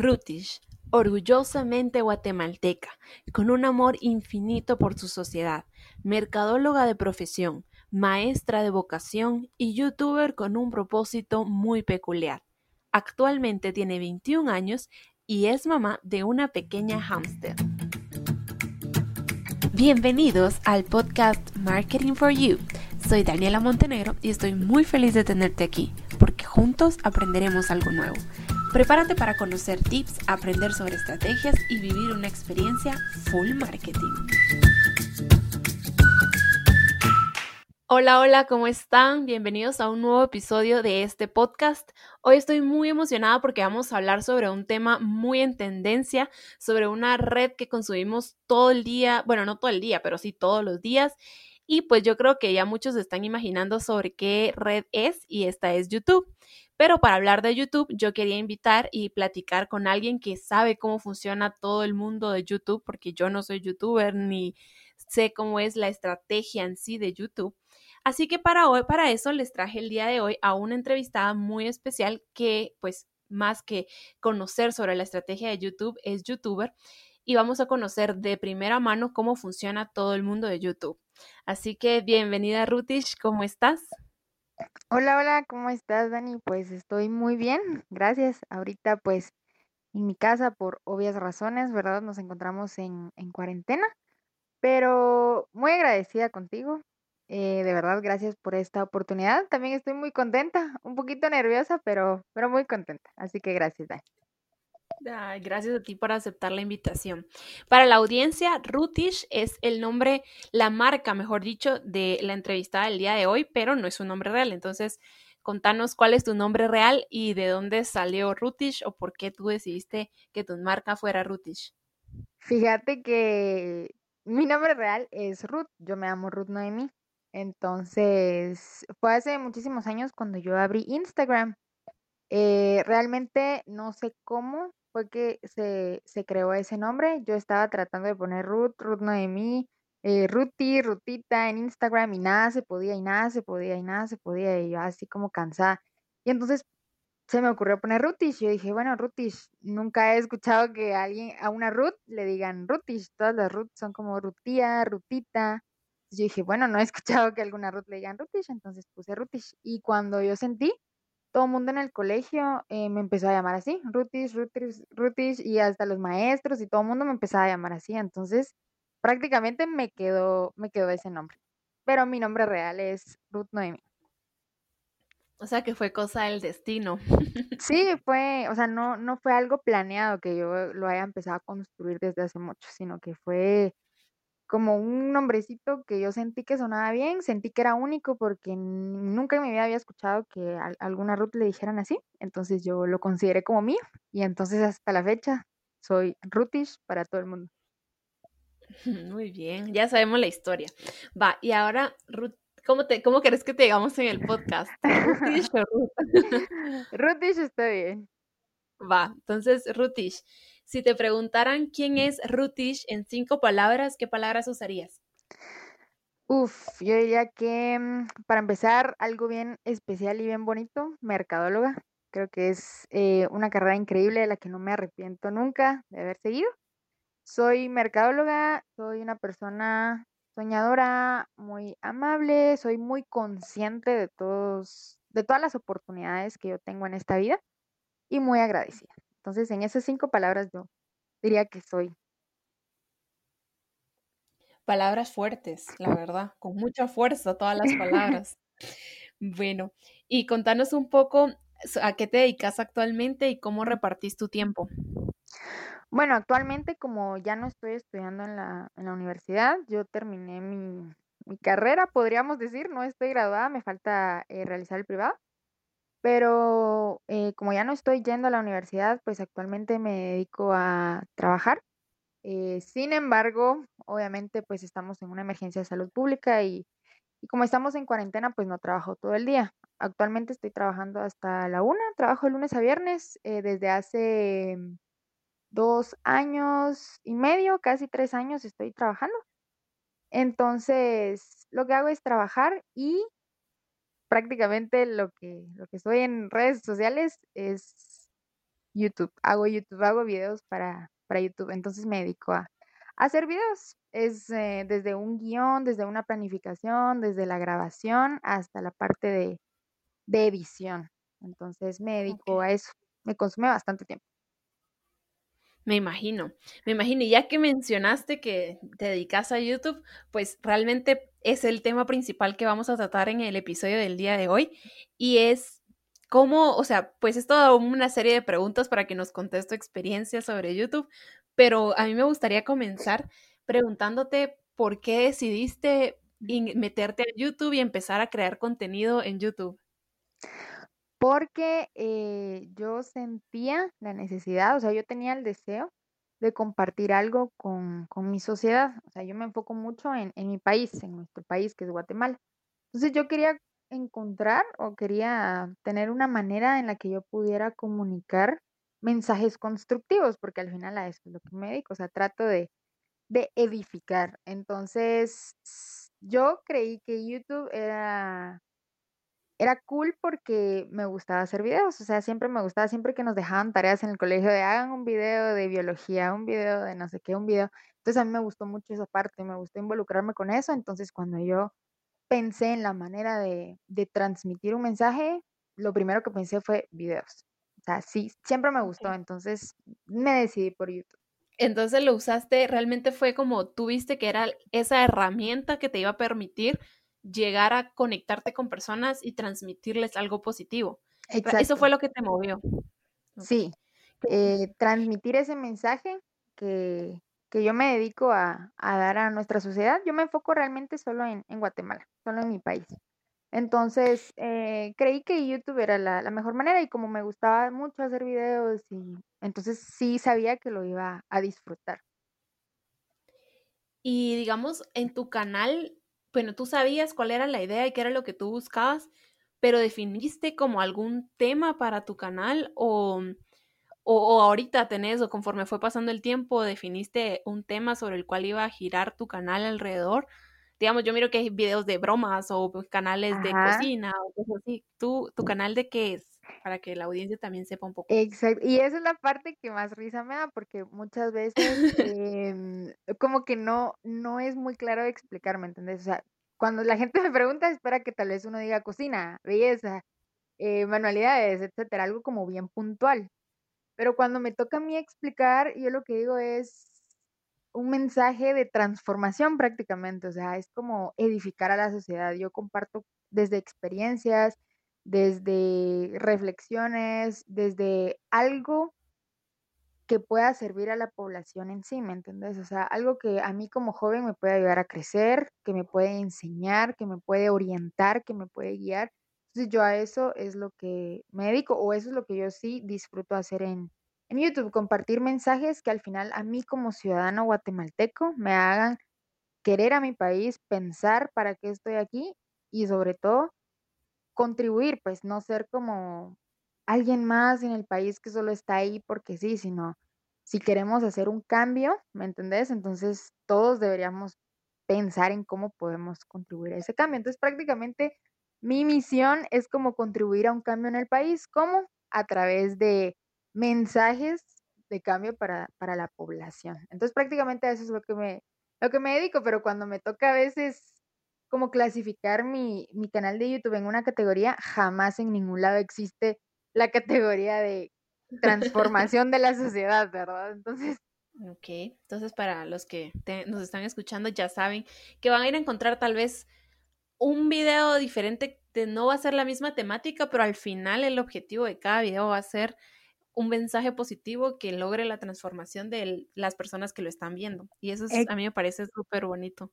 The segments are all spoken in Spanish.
Rutish, orgullosamente guatemalteca, con un amor infinito por su sociedad, mercadóloga de profesión, maestra de vocación y youtuber con un propósito muy peculiar. Actualmente tiene 21 años y es mamá de una pequeña hámster. Bienvenidos al podcast Marketing for You. Soy Daniela Montenegro y estoy muy feliz de tenerte aquí, porque juntos aprenderemos algo nuevo. Prepárate para conocer tips, aprender sobre estrategias y vivir una experiencia full marketing. Hola, hola, ¿cómo están? Bienvenidos a un nuevo episodio de este podcast. Hoy estoy muy emocionada porque vamos a hablar sobre un tema muy en tendencia, sobre una red que consumimos todo el día, bueno, no todo el día, pero sí todos los días. Y pues yo creo que ya muchos están imaginando sobre qué red es y esta es YouTube. Pero para hablar de YouTube, yo quería invitar y platicar con alguien que sabe cómo funciona todo el mundo de YouTube, porque yo no soy youtuber ni sé cómo es la estrategia en sí de YouTube. Así que para hoy, para eso les traje el día de hoy a una entrevistada muy especial que, pues, más que conocer sobre la estrategia de YouTube, es youtuber y vamos a conocer de primera mano cómo funciona todo el mundo de YouTube. Así que bienvenida Rutish, ¿cómo estás? Hola, hola, ¿cómo estás, Dani? Pues estoy muy bien, gracias. Ahorita pues en mi casa por obvias razones, ¿verdad? Nos encontramos en, en cuarentena, pero muy agradecida contigo. Eh, de verdad, gracias por esta oportunidad. También estoy muy contenta, un poquito nerviosa, pero, pero muy contenta. Así que gracias, Dani gracias a ti por aceptar la invitación. Para la audiencia, Rutish es el nombre, la marca, mejor dicho, de la entrevistada del día de hoy, pero no es su nombre real. Entonces, contanos cuál es tu nombre real y de dónde salió Rutish o por qué tú decidiste que tu marca fuera Rutish. Fíjate que mi nombre real es Ruth, yo me llamo Ruth Noemi. Entonces, fue hace muchísimos años cuando yo abrí Instagram. Eh, realmente no sé cómo, fue que se, se creó ese nombre. Yo estaba tratando de poner Ruth, Ruth Noemí, eh, Ruti, Rutita en Instagram y nada se podía y nada se podía y nada se podía y yo así como cansada. Y entonces se me ocurrió poner Rutish. Yo dije, bueno, Rutish, nunca he escuchado que a alguien, a una Ruth le digan Rutish. Todas las Ruth son como Rutía, Rutita. Yo dije, bueno, no he escuchado que alguna Ruth le digan Rutish, entonces puse Rutish. Y cuando yo sentí todo el mundo en el colegio eh, me empezó a llamar así, Rutis, Rutis, Rutis, y hasta los maestros y todo el mundo me empezaba a llamar así. Entonces, prácticamente me quedó, me quedó ese nombre. Pero mi nombre real es Ruth Noemi. O sea que fue cosa del destino. Sí, fue, o sea, no, no fue algo planeado que yo lo haya empezado a construir desde hace mucho, sino que fue como un nombrecito que yo sentí que sonaba bien, sentí que era único porque nunca en mi vida había escuchado que a alguna Ruth le dijeran así, entonces yo lo consideré como mío y entonces hasta la fecha soy Rutish para todo el mundo. Muy bien, ya sabemos la historia. Va, y ahora, Ruth, ¿cómo, te, cómo querés que te digamos en el podcast? ¿Rutish o Ruth? Rutish está bien. Va, entonces, Rutish, si te preguntaran quién es Rutish en cinco palabras, ¿qué palabras usarías? Uf, yo diría que mm, para empezar, algo bien especial y bien bonito, mercadóloga. Creo que es eh, una carrera increíble de la que no me arrepiento nunca de haber seguido. Soy mercadóloga, soy una persona soñadora, muy amable, soy muy consciente de todos, de todas las oportunidades que yo tengo en esta vida y muy agradecida. Entonces, en esas cinco palabras yo diría que soy. Palabras fuertes, la verdad, con mucha fuerza todas las palabras. bueno, y contanos un poco a qué te dedicas actualmente y cómo repartís tu tiempo. Bueno, actualmente como ya no estoy estudiando en la, en la universidad, yo terminé mi, mi, carrera, podríamos decir, no estoy graduada, me falta eh, realizar el privado. Pero eh, como ya no estoy yendo a la universidad, pues actualmente me dedico a trabajar. Eh, sin embargo, obviamente pues estamos en una emergencia de salud pública y, y como estamos en cuarentena, pues no trabajo todo el día. Actualmente estoy trabajando hasta la una, trabajo de lunes a viernes eh, desde hace dos años y medio, casi tres años estoy trabajando. Entonces, lo que hago es trabajar y prácticamente lo que, lo que estoy en redes sociales es YouTube. Hago YouTube, hago videos para, para YouTube. Entonces me dedico a, hacer videos. Es eh, desde un guion, desde una planificación, desde la grabación hasta la parte de, de edición. Entonces me dedico a eso. Me consume bastante tiempo. Me imagino, me imagino. Y ya que mencionaste que te dedicas a YouTube, pues realmente es el tema principal que vamos a tratar en el episodio del día de hoy. Y es cómo, o sea, pues es toda una serie de preguntas para que nos contes tu experiencia sobre YouTube. Pero a mí me gustaría comenzar preguntándote por qué decidiste meterte a YouTube y empezar a crear contenido en YouTube porque eh, yo sentía la necesidad, o sea, yo tenía el deseo de compartir algo con, mi sociedad. O sea, yo me enfoco mucho en, en mi país, en nuestro país, que es Guatemala. Entonces yo quería encontrar o quería tener una manera en la que yo pudiera comunicar mensajes constructivos, porque al final a eso es lo que me dedico, o sea, trato de, de edificar. Entonces, yo creí que YouTube era era cool porque me gustaba hacer videos, o sea, siempre me gustaba, siempre que nos dejaban tareas en el colegio de hagan un video de biología, un video de no sé qué, un video. Entonces a mí me gustó mucho esa parte, me gustó involucrarme con eso. Entonces cuando yo pensé en la manera de, de transmitir un mensaje, lo primero que pensé fue videos. O sea, sí, siempre me gustó, entonces me decidí por YouTube. Entonces lo usaste, realmente fue como tú viste que era esa herramienta que te iba a permitir llegar a conectarte con personas y transmitirles algo positivo. Eso fue lo que te movió. Sí, eh, transmitir ese mensaje que, yo me dedico a, dar a nuestra sociedad. Yo me enfoco realmente solo en, Guatemala, solo en mi país. Entonces, eh, creí que YouTube era la, la, mejor manera y como me gustaba mucho hacer videos y entonces sí sabía que lo iba a disfrutar. Y digamos, en tu canal bueno, tú sabías cuál era la idea y qué era lo que tú buscabas, pero definiste como algún tema para tu canal o, o, ahorita tenés o conforme fue pasando el tiempo definiste un tema sobre el cual iba a girar tu canal alrededor. Digamos, yo miro que hay videos de bromas o canales de cocina o cosas así. ¿Tú, ¿Tu canal de qué es? Para que la audiencia también sepa un poco. Exacto. Y esa es la parte que más risa me da porque muchas veces em, como que no, no es muy claro explicar, ¿me entendés? O sea, cuando la gente me pregunta, espera que tal vez uno diga cocina, belleza, eh, manualidades, etcétera, algo como bien puntual. Pero cuando me toca a mí explicar, yo lo que digo es un mensaje de transformación prácticamente, o sea, es como edificar a la sociedad. Yo comparto desde experiencias, desde reflexiones, desde algo que pueda servir a la población en sí, ¿me entiendes? O sea, algo que a mí como joven me puede ayudar a crecer, que me puede enseñar, que me puede orientar, que me puede guiar. Entonces yo a eso es lo que me dedico o eso es lo que yo sí disfruto hacer en, en YouTube, compartir mensajes que al final a mí como ciudadano guatemalteco me hagan querer a mi país, pensar para qué estoy aquí y sobre todo contribuir, pues no ser como alguien más en el país que solo está ahí porque sí, sino si queremos hacer un cambio, ¿me entendés? Entonces todos deberíamos pensar en cómo podemos contribuir a ese cambio. Entonces prácticamente mi misión es como contribuir a un cambio en el país, ¿cómo? A través de mensajes de cambio para, para la población. Entonces prácticamente eso es lo que me, lo que me dedico, pero cuando me toca a veces como clasificar mi, mi canal de YouTube en una categoría, jamás en ningún lado existe la categoría de transformación de la sociedad, ¿verdad? Entonces... Ok, entonces para los que nos están escuchando ya saben que van a ir a encontrar tal vez un video diferente, de, no va a ser la misma temática, pero al final el objetivo de cada video va a ser un mensaje positivo que logre la transformación de las personas que lo están viendo. Y eso a mí me parece súper bonito.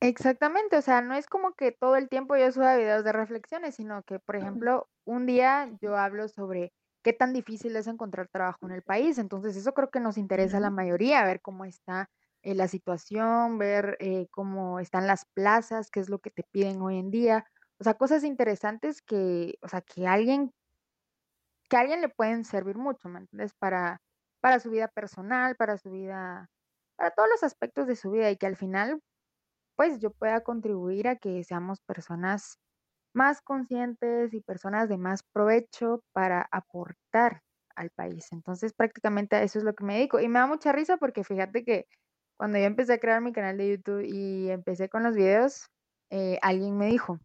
Exactamente, o sea, no es como que todo el tiempo yo suba videos de reflexiones, sino que, por ejemplo, un día yo hablo sobre qué tan difícil es encontrar trabajo en el país. Entonces, eso creo que nos interesa a la mayoría, ver cómo está eh, la situación, ver eh, cómo están las plazas, qué es lo que te piden hoy en día. O sea, cosas interesantes que, o sea, que alguien, que a alguien le pueden servir mucho, ¿me entiendes? Para, para su vida personal, para su vida, para todos los aspectos de su vida y que al final pues yo pueda contribuir a que seamos personas más conscientes y personas de más provecho para aportar al país. Entonces, prácticamente a eso es lo que me dedico. Y me da mucha risa porque fíjate que cuando yo empecé a crear mi canal de YouTube y empecé con los videos, eh, alguien me dijo,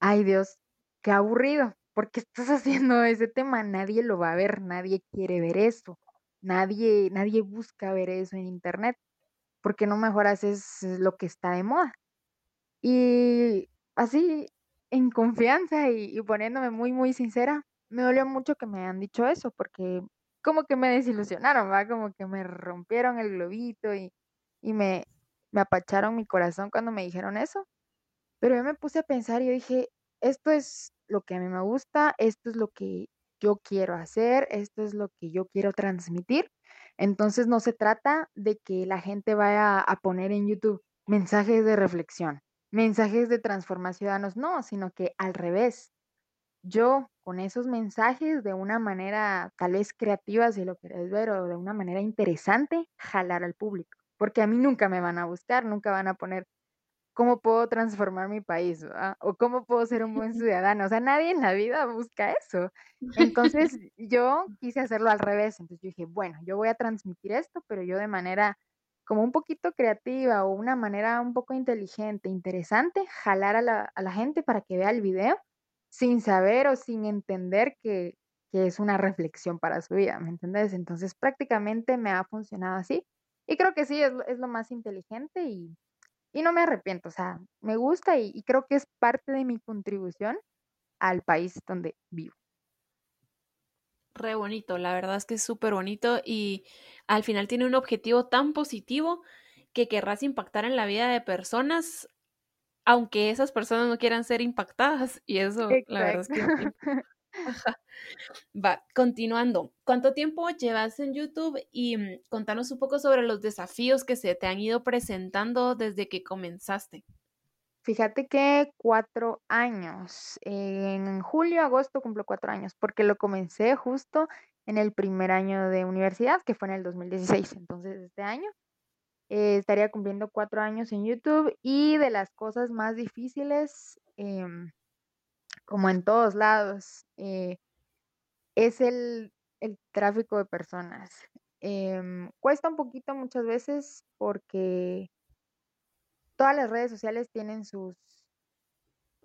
ay Dios, qué aburrido, ¿por qué estás haciendo ese tema? Nadie lo va a ver, nadie quiere ver eso, nadie, nadie busca ver eso en internet, ¿por qué no mejor haces lo que está de moda? Y así, en confianza y, poniéndome muy, muy sincera, me dolió mucho que me hayan dicho eso, porque como que me desilusionaron, ¿va? Como que me rompieron el globito y, y me, me apacharon mi corazón cuando me dijeron eso. Pero yo me puse a pensar y dije, esto es lo que a mí me gusta, esto es lo que yo quiero hacer, esto es lo que yo quiero transmitir. Entonces no se trata de que la gente vaya a poner en YouTube mensajes de reflexión, mensajes de transformar ciudadanos, no, sino que al revés. Yo con esos mensajes de una manera tal vez creativa, si lo querés ver, o de una manera interesante, jalar al público. Porque a mí nunca me van a buscar, nunca van a poner cómo puedo transformar mi país, o cómo puedo ser un buen ciudadano. O sea, nadie en la vida busca eso. Entonces, yo quise hacerlo al revés. Entonces, yo dije, bueno, yo voy a transmitir esto, pero yo de manera como un poquito creativa o una manera un poco inteligente, interesante, jalar a la, a la gente para que vea el video sin saber o sin entender que, que es una reflexión para su vida, ¿me entiendes? Entonces, prácticamente me ha funcionado así. Y creo que sí, es, es lo más inteligente y, y no me arrepiento, o sea, me gusta y, creo que es parte de mi contribución al país donde vivo. Re bonito, la verdad es que es súper bonito y al final tiene un objetivo tan positivo que querrás impactar en la vida de personas, aunque esas personas no quieran ser impactadas y eso, la verdad es que... Va, continuando. ¿Cuánto tiempo llevas en YouTube? Y mm, contanos un poco sobre los desafíos que se te han ido presentando desde que comenzaste. Fíjate que cuatro años. En julio, agosto cumplo cuatro años, porque lo comencé justo en el primer año de universidad, que fue en el 2016. Entonces, este año eh, estaría cumpliendo cuatro años en YouTube y de las cosas más difíciles, em, como en todos lados, eh, es el, tráfico de personas. Em, cuesta un poquito muchas veces porque todas las redes sociales tienen sus,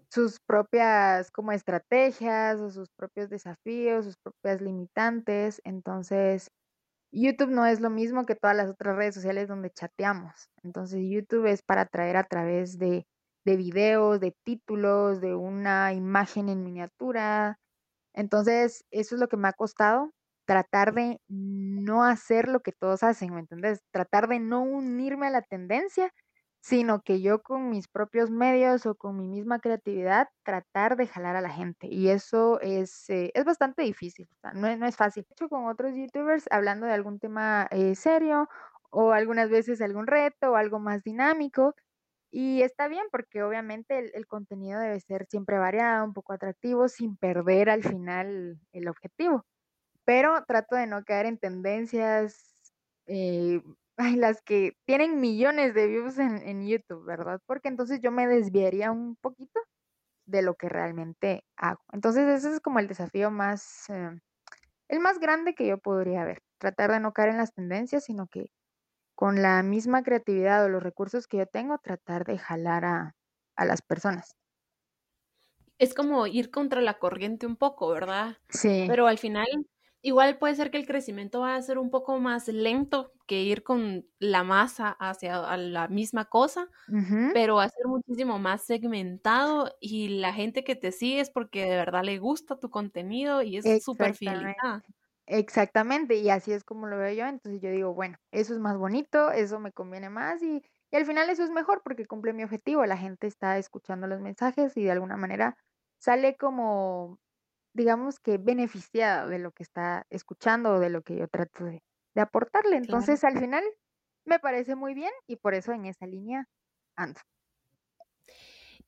sus propias como estrategias o sus propios desafíos, sus propias limitantes. Entonces, YouTube no es lo mismo que todas las otras redes sociales donde chateamos. Entonces, YouTube es para atraer a través de, de videos, de títulos, de una imagen en miniatura, entonces, eso es lo que me ha costado, tratar de no hacer lo que todos hacen, ¿me entiendes? Tratar de no unirme a la tendencia, sino que yo con mis propios medios o con mi misma creatividad tratar de jalar a la gente. Y eso es, eh, es bastante difícil, no, no es fácil. He hecho con otros youtubers hablando de algún tema eh, serio o algunas veces algún reto o algo más dinámico y está bien porque obviamente el, contenido debe ser siempre variado, un poco atractivo, sin perder al final el objetivo. Pero trato de no caer en tendencias, eh, las que tienen millones de views en, YouTube, ¿verdad? Porque entonces yo me desviaría un poquito de lo que realmente hago. Entonces ese es como el desafío más, eh, el más grande que yo podría ver. Tratar de no caer en las tendencias, sino que con la misma creatividad o los recursos que yo tengo, tratar de jalar a, las personas. Es como ir contra la corriente un poco, ¿verdad? Sí. Pero al final, igual puede ser que el crecimiento va a ser un poco más lento que ir con la masa hacia la misma cosa, pero va a ser muchísimo más segmentado y la gente que te sigue es porque de verdad le gusta tu contenido y es súper fidelizada. Exactamente, y así es como lo veo yo. Entonces yo digo, bueno, eso es más bonito, eso me conviene más y, y al final eso es mejor porque cumple mi objetivo. La gente está escuchando los mensajes y de alguna manera sale como, digamos que beneficiada de lo que está escuchando o de lo que yo trato de, aportarle. Entonces al final me parece muy bien y por eso en esa línea ando.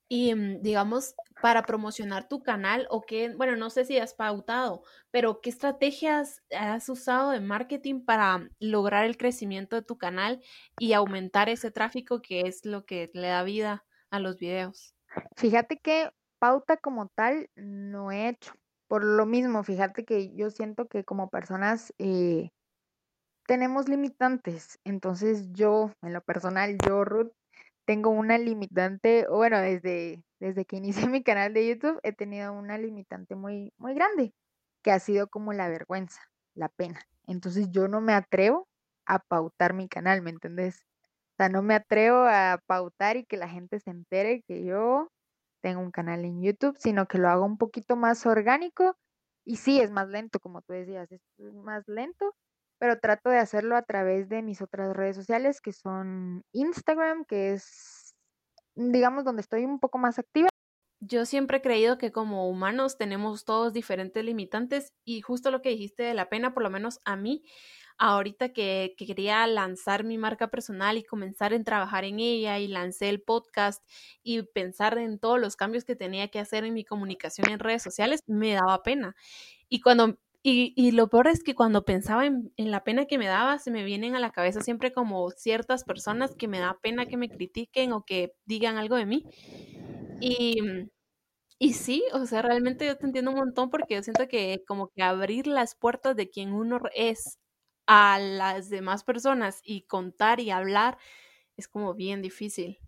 Y mm, digamos, para promocionar tu canal o qué, bueno, no sé si has pautado, pero qué estrategias has usado de marketing para lograr el crecimiento de tu canal y aumentar ese tráfico que es lo que le da vida a los videos. Fíjate que pauta como tal no he hecho, por lo mismo, fíjate que yo siento que como personas eh, tenemos limitantes. Entonces yo, en lo personal, yo, Ruth, tengo una limitante, bueno, desde, desde que inicié mi canal de YouTube he tenido una limitante muy, muy grande, que ha sido como la vergüenza, la pena. Entonces yo no me atrevo a pautar mi canal, ¿me entendés? O sea, no me atrevo a pautar y que la gente se entere que yo tengo un canal en YouTube, sino que lo hago un poquito más orgánico y sí, es más lento, como tú decías, es más lento, pero trato de hacerlo a través de mis otras redes sociales, que son Instagram, que es, digamos, donde estoy un poco más activa. Yo siempre he creído que como humanos tenemos todos diferentes limitantes y justo lo que dijiste de la pena, por lo menos a mí, ahorita que, quería lanzar mi marca personal y comenzar en trabajar en ella y lancé el podcast y pensar en todos los cambios que tenía que hacer en mi comunicación en redes sociales, me daba pena. Y cuando y, lo peor es que cuando pensaba en, la pena que me daba, se me vienen a la cabeza siempre como ciertas personas que me da pena que me critiquen o que digan algo de mí. Y, y sí, o sea, realmente yo te entiendo un montón porque yo siento que como que abrir las puertas de quien uno es a las demás personas y contar y hablar es como bien difícil.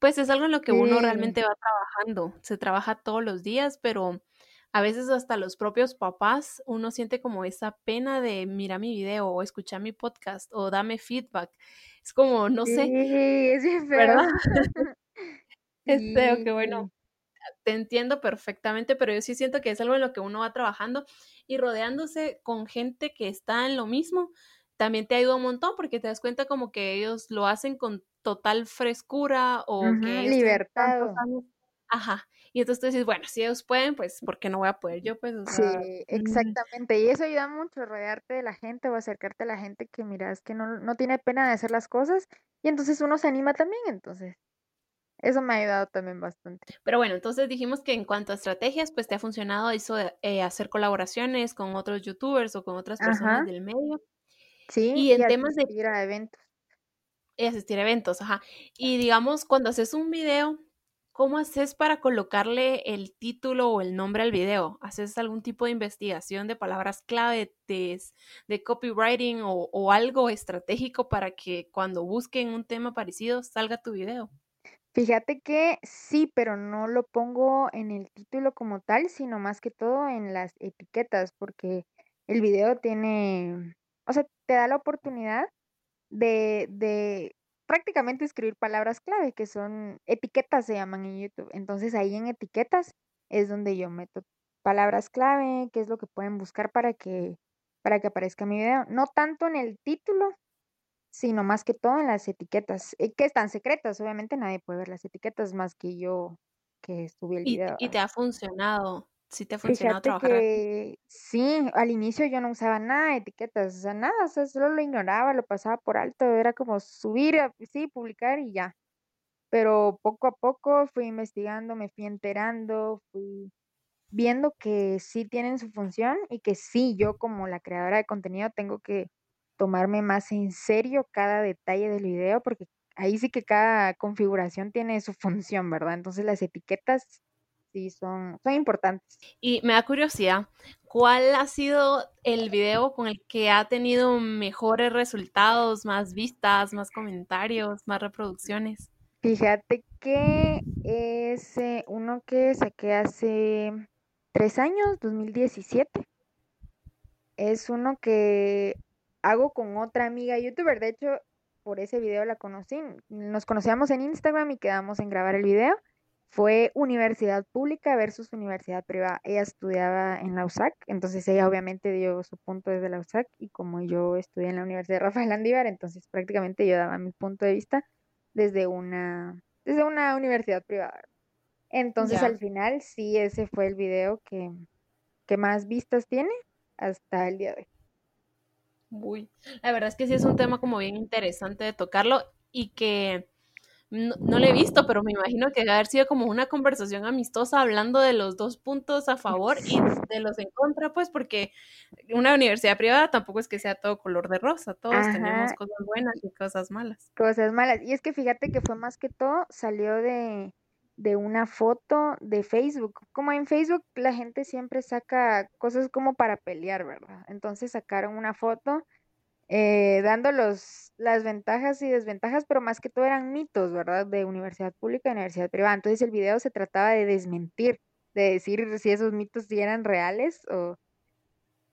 Pues es algo en lo que uno realmente va trabajando, se trabaja todos los días, pero a veces hasta los propios papás, uno siente como esa pena de mira mi video o escuchar mi podcast o dame feedback. Es como, no sé. es bien ¿verdad? es feo, que bueno, te entiendo perfectamente, pero yo sí siento que es algo en lo que uno va trabajando y rodeándose con gente que está en lo mismo, también te ayuda un montón porque te das cuenta como que ellos lo hacen con total frescura o que libertad. Ajá. Y entonces tú dices, bueno, si ellos pueden, pues, ¿por qué no voy a poder yo? Pues, sí, exactamente. Y eso ayuda mucho, rodearte de la gente o acercarte a la gente que miras que no, no tiene pena de hacer las cosas. Y entonces uno se anima también, entonces. Eso me ha ayudado también bastante. Pero bueno, entonces dijimos que en cuanto a estrategias, pues te ha funcionado eso de eh, hacer colaboraciones con otros youtubers o con otras personas del medio. Sí, y en temas de... Asistir a eventos. Y asistir a eventos, ajá. Y digamos, cuando haces un video, ¿cómo haces para colocarle el título o el nombre al video? ¿Haces algún tipo de investigación de palabras clave, de, de copywriting o, o algo estratégico para que cuando busquen un tema parecido salga tu video? Fíjate que sí, pero no lo pongo en el título como tal, sino más que todo en las etiquetas, porque el video tiene, o sea, te da la oportunidad de, de prácticamente escribir palabras clave, que son etiquetas, se llaman en YouTube. Entonces ahí en etiquetas es donde yo meto palabras clave, qué es lo que pueden buscar para que, para que aparezca mi video. No tanto en el título, sino más que todo en las etiquetas, eh, que están secretas. Obviamente nadie puede ver las etiquetas más que yo que subí el video. Y, te ha funcionado. Sí te ha funcionado trabajar. Que, sí, al inicio yo no usaba nada de etiquetas, o sea, nada, o sea, solo lo ignoraba, lo pasaba por alto, era como subir, sí, publicar y ya. Pero poco a poco fui investigando, me fui enterando, fui viendo que sí tienen su función y que sí, yo como la creadora de contenido tengo que tomarme más en serio cada detalle del video porque ahí sí que cada configuración tiene su función, ¿verdad? Entonces las etiquetas sí son, son importantes. Y me da curiosidad, ¿cuál ha sido el video con el que ha tenido mejores resultados, más vistas, más comentarios, más reproducciones? Fíjate que es uno que saqué hace tres años, 2017. Es uno que hago con otra amiga youtuber. De hecho, por ese video la conocí. Nos conocíamos en Instagram y quedamos en grabar el video fue universidad pública versus universidad privada. Ella estudiaba en la USAC, entonces ella obviamente dio su punto desde la USAC y como yo estudié en la Universidad Rafael Andívar, entonces prácticamente yo daba mi punto de vista desde una, desde una universidad privada. Entonces al final sí, ese fue el video que, que más vistas tiene hasta el día de hoy. Uy, la verdad es que sí es un tema como bien interesante de tocarlo y que no, lo he visto, pero me imagino que debe haber sido como una conversación amistosa hablando de los dos puntos a favor y de los en contra, pues porque una universidad privada tampoco es que sea todo color de rosa, todos tenemos cosas buenas y cosas malas. Cosas malas. Y es que fíjate que fue más que todo, salió de, de una foto de Facebook. Como en Facebook la gente siempre saca cosas como para pelear, ¿verdad? Entonces sacaron una foto eh, dando los, las ventajas y desventajas, pero más que todo eran mitos, ¿verdad? De universidad pública y universidad privada. Entonces el video se trataba de desmentir, de decir si esos mitos eran reales o,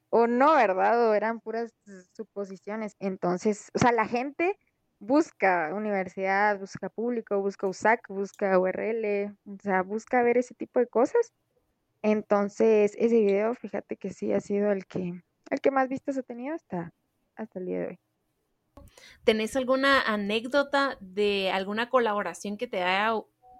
o no, ¿verdad? O eran puras suposiciones. Entonces, o sea, la gente busca universidad, busca público, busca USAC, busca URL, o sea, busca ver ese tipo de cosas. Entonces, ese video, fíjate que sí ha sido el que, el que más vistas ha tenido hasta, hasta el día de hoy. ¿Tenés alguna anécdota de alguna colaboración que te haya,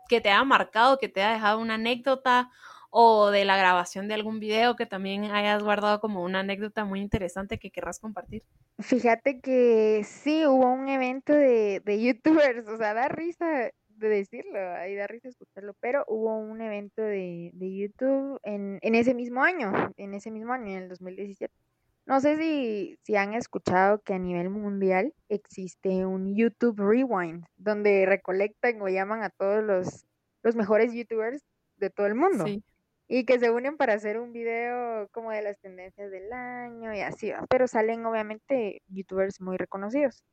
que te haya marcado, que te haya dejado una anécdota o de la grabación de algún video que también hayas guardado como una anécdota muy interesante que querrás compartir? Fíjate que sí, hubo un evento de, de youtubers, o sea, da risa de decirlo, ahí da risa escucharlo, pero hubo un evento de, de YouTube en, en ese mismo año, en ese mismo año, en el 2017. No sé si, si han escuchado que a nivel mundial existe un YouTube Rewind, donde recolectan o llaman a todos los, los mejores YouTubers de todo el mundo. Sí y que se unen para hacer un video como de las tendencias del año y así, ¿va? pero salen obviamente youtubers muy reconocidos.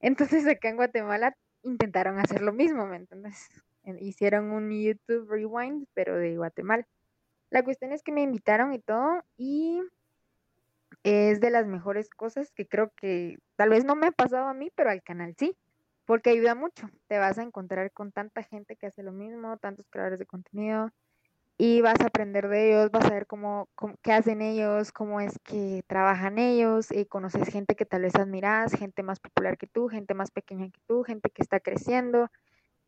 Entonces acá en Guatemala intentaron hacer lo mismo, ¿me entiendes? Hicieron un YouTube Rewind, pero de Guatemala. La cuestión es que me invitaron y todo y es de las mejores cosas que creo que tal vez no me ha pasado a mí, pero al canal sí, porque ayuda mucho. Te vas a encontrar con tanta gente que hace lo mismo, tantos creadores de contenido, y vas a aprender de ellos, vas a ver cómo, qué hacen ellos, cómo es que trabajan ellos, y conoces gente que tal vez admiras, gente más popular que tú, gente más pequeña que tú, gente que está creciendo.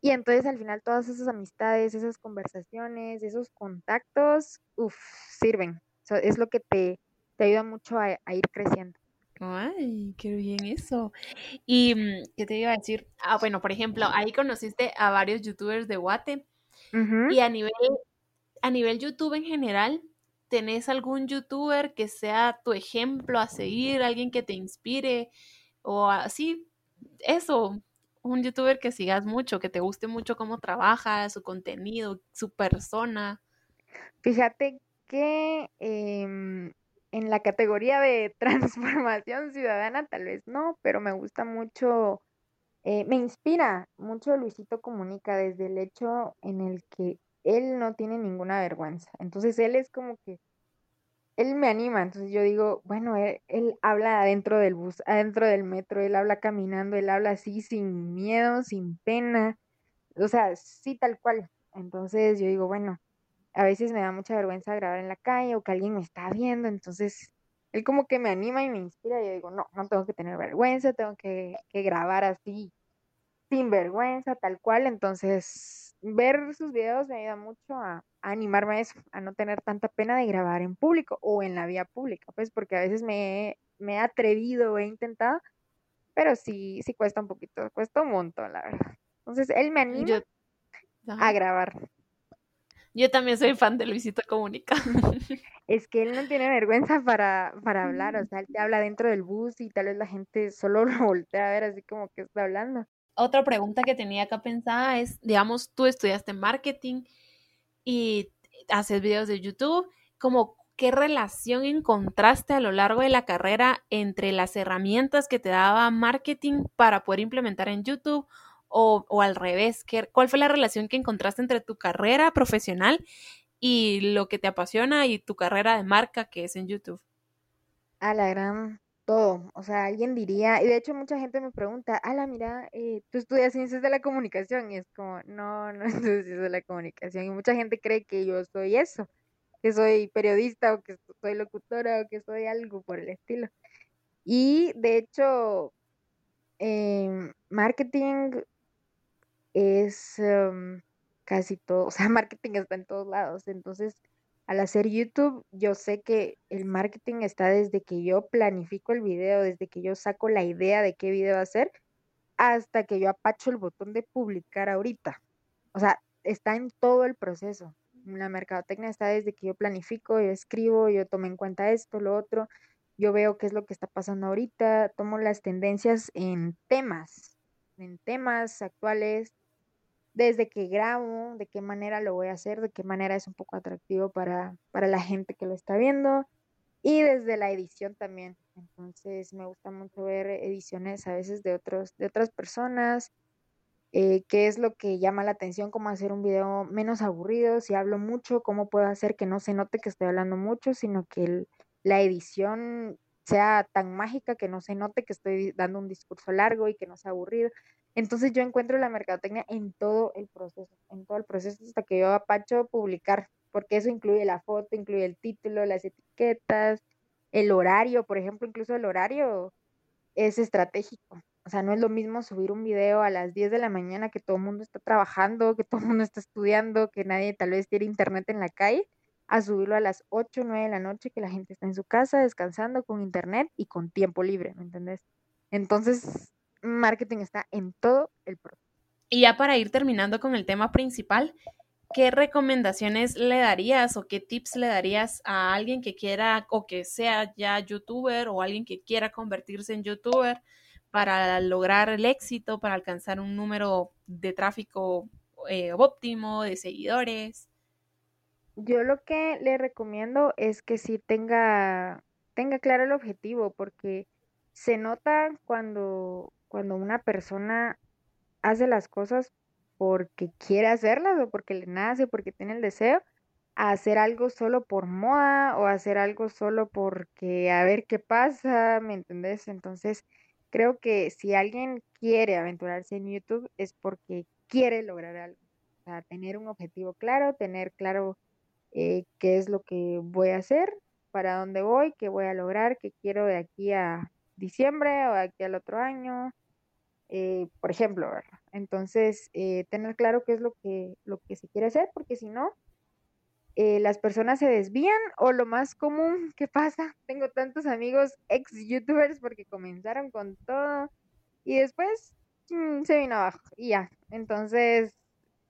Y entonces al final todas esas amistades, esas conversaciones, esos contactos, uff, sirven. es lo que te, te ayuda mucho a, ir creciendo. Ay, qué bien eso. Y, mm, ¿qué te iba a decir? Ah, bueno, por ejemplo, ahí conociste a varios youtubers de Guate. Y a nivel a nivel YouTube en general, ¿tenés algún youtuber que sea tu ejemplo a seguir, alguien que te inspire o así? Eso, un youtuber que sigas mucho, que te guste mucho cómo trabaja, su contenido, su persona. Fíjate que em, en la categoría de transformación ciudadana tal vez no, pero me gusta mucho, eh, me inspira mucho Luisito Comunica desde el hecho en el que él no tiene ninguna vergüenza. Entonces él es como que, él me anima, entonces yo digo, bueno, él, habla adentro del bus, adentro del metro, él habla caminando, él habla así sin miedo, sin pena, o sea, sí tal cual. Entonces yo digo, bueno, a veces me da mucha vergüenza grabar en la calle o que alguien me está viendo, entonces él como que me anima y me inspira y yo digo, no, no tengo que tener vergüenza, tengo que, que grabar así, sin vergüenza, tal cual, entonces ver sus videos me ayuda mucho a, animarme a eso, a no tener tanta pena de grabar en público o en la vía pública, pues porque a veces me, me he atrevido, he intentado, pero sí, sí cuesta un poquito, cuesta un montón, la verdad. Entonces, él me anima a grabar. Yo también soy fan de Luisito Comunica. es que él no tiene vergüenza para, para hablar, o sea, él te habla dentro del bus y tal vez la gente solo lo voltea a ver así como que está hablando otra pregunta que tenía acá pensada es, digamos, tú estudiaste marketing y haces videos de YouTube, como qué relación encontraste a lo largo de la carrera entre las herramientas que te daba marketing para poder implementar en YouTube o, o al revés, ¿qué, ¿cuál fue la relación que encontraste entre tu carrera profesional y lo que te apasiona y tu carrera de marca que es en YouTube? A la gran todo. O sea, alguien diría, y de hecho mucha gente me pregunta, ala, mira, eh, tú estudias ciencias de la comunicación, y es como, no, no estudio ciencias de la comunicación, y mucha gente cree que yo soy eso, que soy periodista, o que soy locutora, o que soy algo por el estilo. Y de hecho, em, marketing es em, casi todo, o sea, marketing está en todos lados, entonces al hacer YouTube, yo sé que el marketing está desde que yo planifico el video, desde que yo saco la idea de qué video hacer, hasta que yo apacho el botón de publicar ahorita. O sea, está en todo el proceso. La mercadotecnia está desde que yo planifico, yo escribo, yo tomo en cuenta esto, lo otro, yo veo qué es lo que está pasando ahorita, tomo las tendencias en temas, en temas actuales, desde que grabo, de qué manera lo voy a hacer, de qué manera es un poco atractivo para, para la gente que lo está viendo y desde la edición también. Entonces me gusta mucho ver ediciones a veces de, otros, de otras personas, eh, qué es lo que llama la atención, cómo hacer un video menos aburrido, si hablo mucho, cómo puedo hacer que no se note que estoy hablando mucho, sino que la edición sea tan mágica que no se note que estoy dando un discurso largo y que no sea aburrido. Entonces yo encuentro la mercadotecnia en todo el proceso, en todo el proceso hasta que yo apacho publicar, porque eso incluye la foto, incluye el título, las etiquetas, el horario, por ejemplo, incluso el horario es estratégico. O sea, no es lo mismo subir un video a las 10 de la mañana que todo el mundo está trabajando, que todo el mundo está estudiando, que nadie tal vez tiene internet en la calle, a subirlo a las 8 o 9 de la noche que la gente está en su casa descansando con internet y con tiempo libre, ¿me entendés? Entonces, marketing está en todo el proceso. Y ya para ir terminando con el tema principal, ¿qué recomendaciones le darías o qué tips le darías a alguien que quiera o que sea ya youtuber o alguien que quiera convertirse en youtuber para lograr el éxito, para alcanzar un número de tráfico eh, óptimo, de seguidores? Yo lo que le recomiendo es que sí tenga, tenga claro el objetivo, porque se nota cuando, cuando una persona hace las cosas porque quiere hacerlas o porque le nace, porque tiene el deseo, a hacer algo solo por moda o hacer algo solo porque a ver qué pasa, ¿me entendés? Entonces, creo que si alguien quiere aventurarse en YouTube es porque quiere lograr algo. O sea, tener un objetivo claro, tener claro eh, qué es lo que voy a hacer, para dónde voy, qué voy a lograr, qué quiero de aquí a diciembre o de aquí al otro año, eh, por ejemplo. Entonces, eh, tener claro qué es lo que, lo que se quiere hacer, porque si no, eh, las personas se desvían o lo más común que pasa, tengo tantos amigos ex youtubers porque comenzaron con todo y después mm, se vino abajo y ya. Entonces,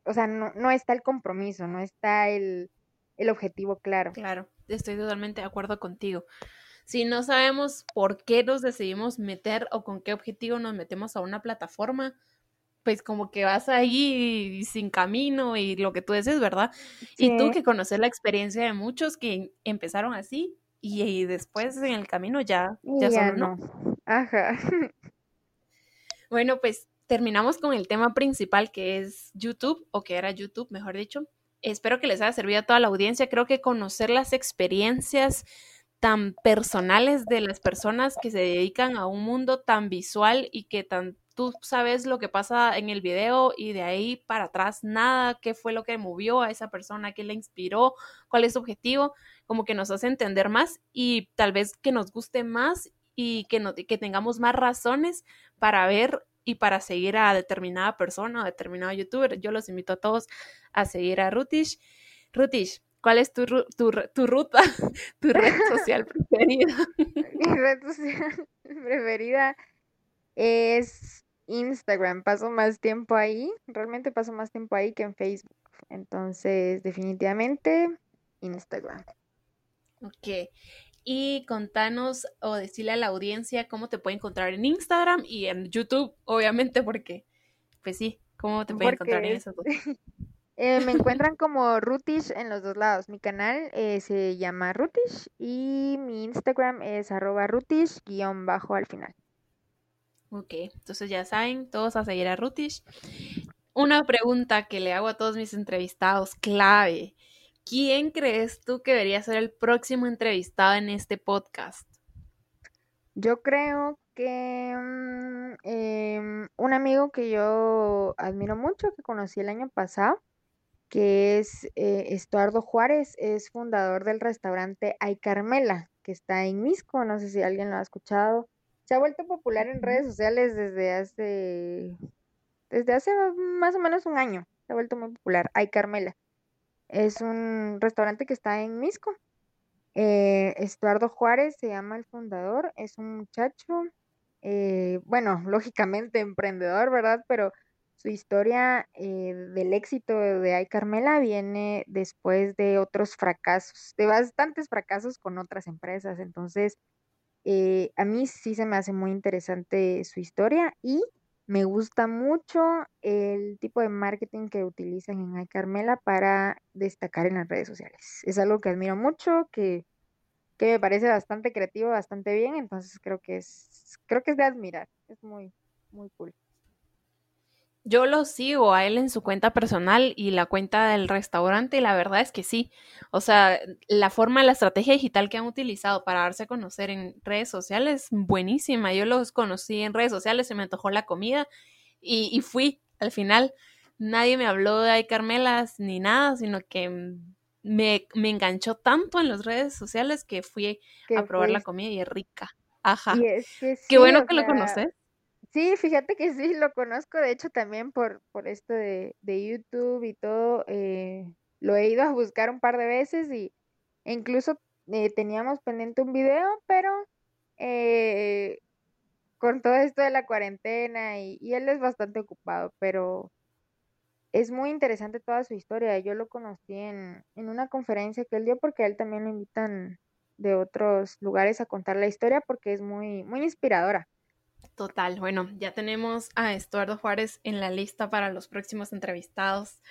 o sea, no, no está el compromiso, no está el, el objetivo claro. Claro, estoy totalmente de acuerdo contigo si no sabemos por qué nos decidimos meter o con qué objetivo nos metemos a una plataforma, pues como que vas ahí sin camino y lo que tú dices, ¿verdad? Y tú que conoces la experiencia de muchos que empezaron así y, después en el camino ya, ya, ya no. Ajá. Bueno, pues terminamos con el tema principal que es YouTube, o que era YouTube, mejor dicho. Espero que les haya servido a toda la audiencia. Creo que conocer las experiencias tan personales de las personas que se dedican a un mundo tan visual y que tan tú sabes lo que pasa en el video y de ahí para atrás nada, qué fue lo que movió a esa persona, qué le inspiró, cuál es su objetivo, como que nos hace entender más y tal vez que nos guste más y que, no, que tengamos más razones para ver y para seguir a determinada persona o determinado youtuber. Yo los invito a todos a seguir a Rutish. Rutish, ¿Cuál es tu, tu, tu ruta, tu red social preferida? Mi red social preferida es Instagram. Paso más tiempo ahí. Realmente paso más tiempo ahí que en Facebook. Entonces, definitivamente, Instagram. Ok. Y contanos o decirle a la audiencia cómo te puede encontrar en Instagram y en YouTube, obviamente, porque, pues sí, cómo te puede encontrar en esos dos. Eh, me encuentran como Rutish en los dos lados. Mi canal eh, se llama Rutish y mi Instagram es arroba Rutish guion bajo al final. Ok, entonces ya saben, todos a seguir a Rutish. Una pregunta que le hago a todos mis entrevistados, clave. ¿Quién crees tú que debería ser el próximo entrevistado en este podcast? Yo creo que mm, em, un amigo que yo admiro mucho, que conocí el año pasado, que es eh, Estuardo Juárez, es fundador del restaurante Ay Carmela, que está en Misco, no sé si alguien lo ha escuchado. Se ha vuelto popular en redes sociales desde hace, desde hace más o menos un año, se ha vuelto muy popular, Ay Carmela. Es un restaurante que está en Misco. Eh, Estuardo Juárez se llama el fundador, es un muchacho, eh, bueno, lógicamente emprendedor, ¿verdad? Pero su historia eh, del éxito de Ay Carmela viene después de otros fracasos, de bastantes fracasos con otras empresas. Entonces, eh, a mí sí se me hace muy interesante su historia y Me gusta mucho el tipo de marketing que utilizan en iCarmela para destacar en las redes sociales. Es algo que admiro mucho, que, que me parece bastante creativo, bastante bien, entonces creo que es, creo que es de admirar. Es muy, muy cool. Yo lo sigo a él en su cuenta personal y la cuenta del restaurante y la verdad es que sí. O sea, la forma, la estrategia digital que han utilizado para darse a conocer en redes sociales, buenísima. Yo los conocí en redes sociales, se me antojó la comida y, fui. Al final, nadie me habló de ay Carmelas ni nada, sino que me, enganchó tanto en las redes sociales que fui a probar la comida y es rica. Ajá. Qué bueno que lo conoces. Sí, fíjate que sí, lo conozco, de hecho también por, por esto de, de YouTube y todo, eh, lo he ido a buscar un par de veces y e incluso eh, teníamos pendiente un video, pero eh, con todo esto de la cuarentena y, él es bastante ocupado, pero es muy interesante toda su historia. Yo lo conocí en, en una conferencia que él dio porque a él también lo invitan de otros lugares a contar la historia porque es muy, muy inspiradora. Total, bueno, ya tenemos a Estuardo Juárez en la lista para los próximos entrevistados.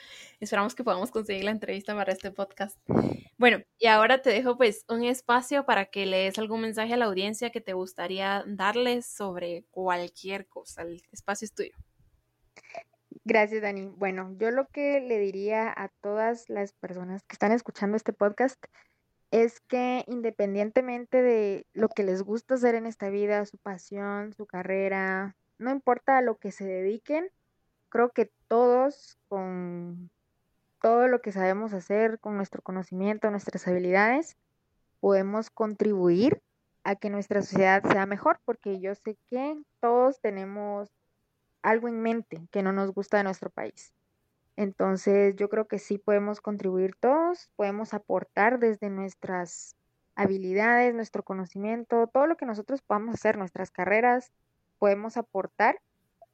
Esperamos que podamos conseguir la entrevista para este podcast. Bueno, y ahora te dejo pues un espacio para que le des algún mensaje a la audiencia que te gustaría darles sobre cualquier cosa. El espacio es tuyo. Gracias, Dani. Bueno, yo lo que le diría a todas las personas que están escuchando este podcast es que independientemente de lo que les gusta hacer en esta vida, su pasión, su carrera, no importa a lo que se dediquen, creo que todos con todo lo que sabemos hacer, con nuestro conocimiento, nuestras habilidades, podemos contribuir a que nuestra sociedad sea mejor, porque yo sé que todos tenemos algo en mente que no nos gusta de nuestro país. Entonces yo creo que sí podemos contribuir todos, podemos aportar desde nuestras habilidades, nuestro conocimiento, todo lo que nosotros podamos hacer, nuestras carreras, podemos aportar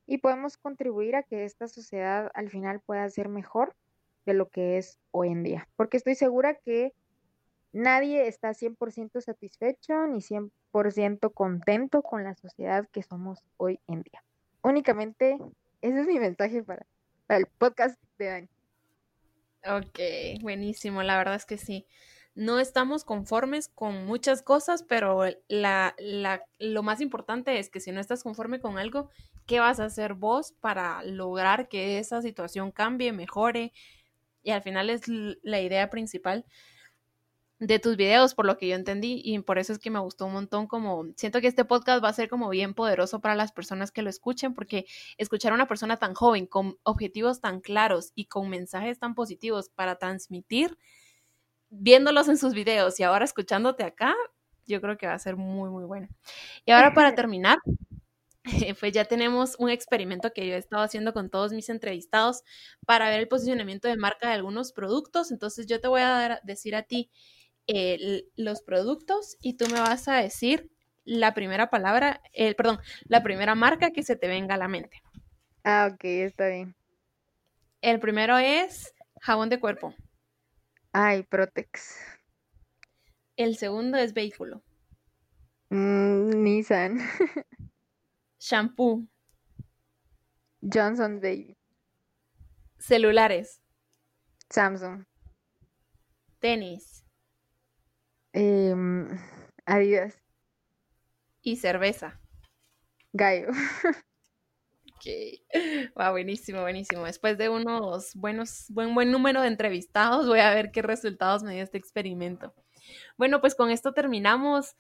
y podemos contribuir a que esta sociedad al final pueda ser mejor de lo que es hoy en día. Porque estoy segura que nadie está 100% satisfecho ni 100% contento con la sociedad que somos hoy en día. Únicamente ese es mi mensaje para el podcast de Dani. Ok, buenísimo, la verdad es que sí. No estamos conformes con muchas cosas, pero la, la, lo más importante es que si no estás conforme con algo, ¿qué vas a hacer vos para lograr que esa situación cambie, mejore? Y al final es la idea principal de tus videos, por lo que yo entendí, y por eso es que me gustó un montón, como siento que este podcast va a ser como bien poderoso para las personas que lo escuchen, porque escuchar a una persona tan joven, con objetivos tan claros y con mensajes tan positivos para transmitir, viéndolos en sus videos y ahora escuchándote acá, yo creo que va a ser muy, muy bueno. Y ahora para terminar, pues ya tenemos un experimento que yo he estado haciendo con todos mis entrevistados para ver el posicionamiento de marca de algunos productos. Entonces yo te voy a dar, decir a ti los productos y tú me vas a decir la primera palabra, el, perdón, la primera marca que se te venga a la mente. Ah, ok, está bien. El primero es jabón de cuerpo. Ay, Protex. El segundo es vehículo. Mm, Nissan. Shampoo. Johnson Baby. Celulares. Samsung. Tenis. Eh, Adidas. Y cerveza. Gallo. Ok. Va, buenísimo, buenísimo. Después de unos buenos, buen, buen número de entrevistados, voy a ver qué resultados me dio este experimento. Bueno, pues con esto terminamos.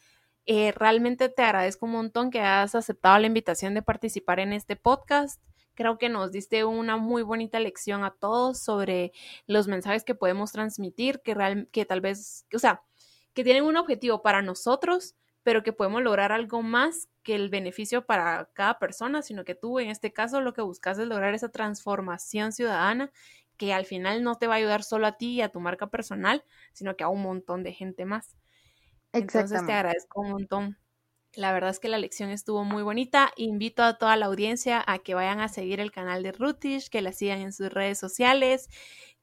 Eh, realmente te agradezco un montón que has aceptado la invitación de participar en este podcast. Creo que nos diste una muy bonita lección a todos sobre los mensajes que podemos transmitir, que, real, que tal vez, o sea, que tienen un objetivo para nosotros, pero que podemos lograr algo más que el beneficio para cada persona, sino que tú en este caso lo que buscas es lograr esa transformación ciudadana que al final no te va a ayudar solo a ti y a tu marca personal, sino que a un montón de gente más. Entonces te agradezco un montón. La verdad es que la lección estuvo muy bonita. Invito a toda la audiencia a que vayan a seguir el canal de Rutish, que la sigan en sus redes sociales,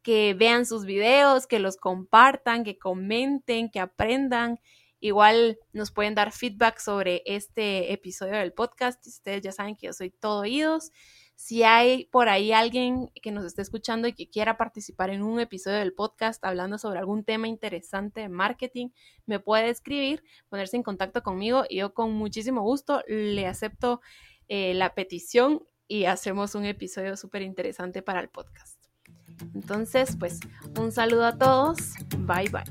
que vean sus videos, que los compartan, que comenten, que aprendan Igual nos pueden dar feedback sobre este episodio del podcast. Ustedes ya saben que yo soy todo oídos. Si hay por ahí alguien que nos esté escuchando y que quiera participar en un episodio del podcast hablando sobre algún tema interesante de marketing, me puede escribir, ponerse en contacto conmigo y yo con muchísimo gusto le acepto eh, la petición y hacemos un episodio súper interesante para el podcast. Entonces, pues un saludo a todos. Bye bye.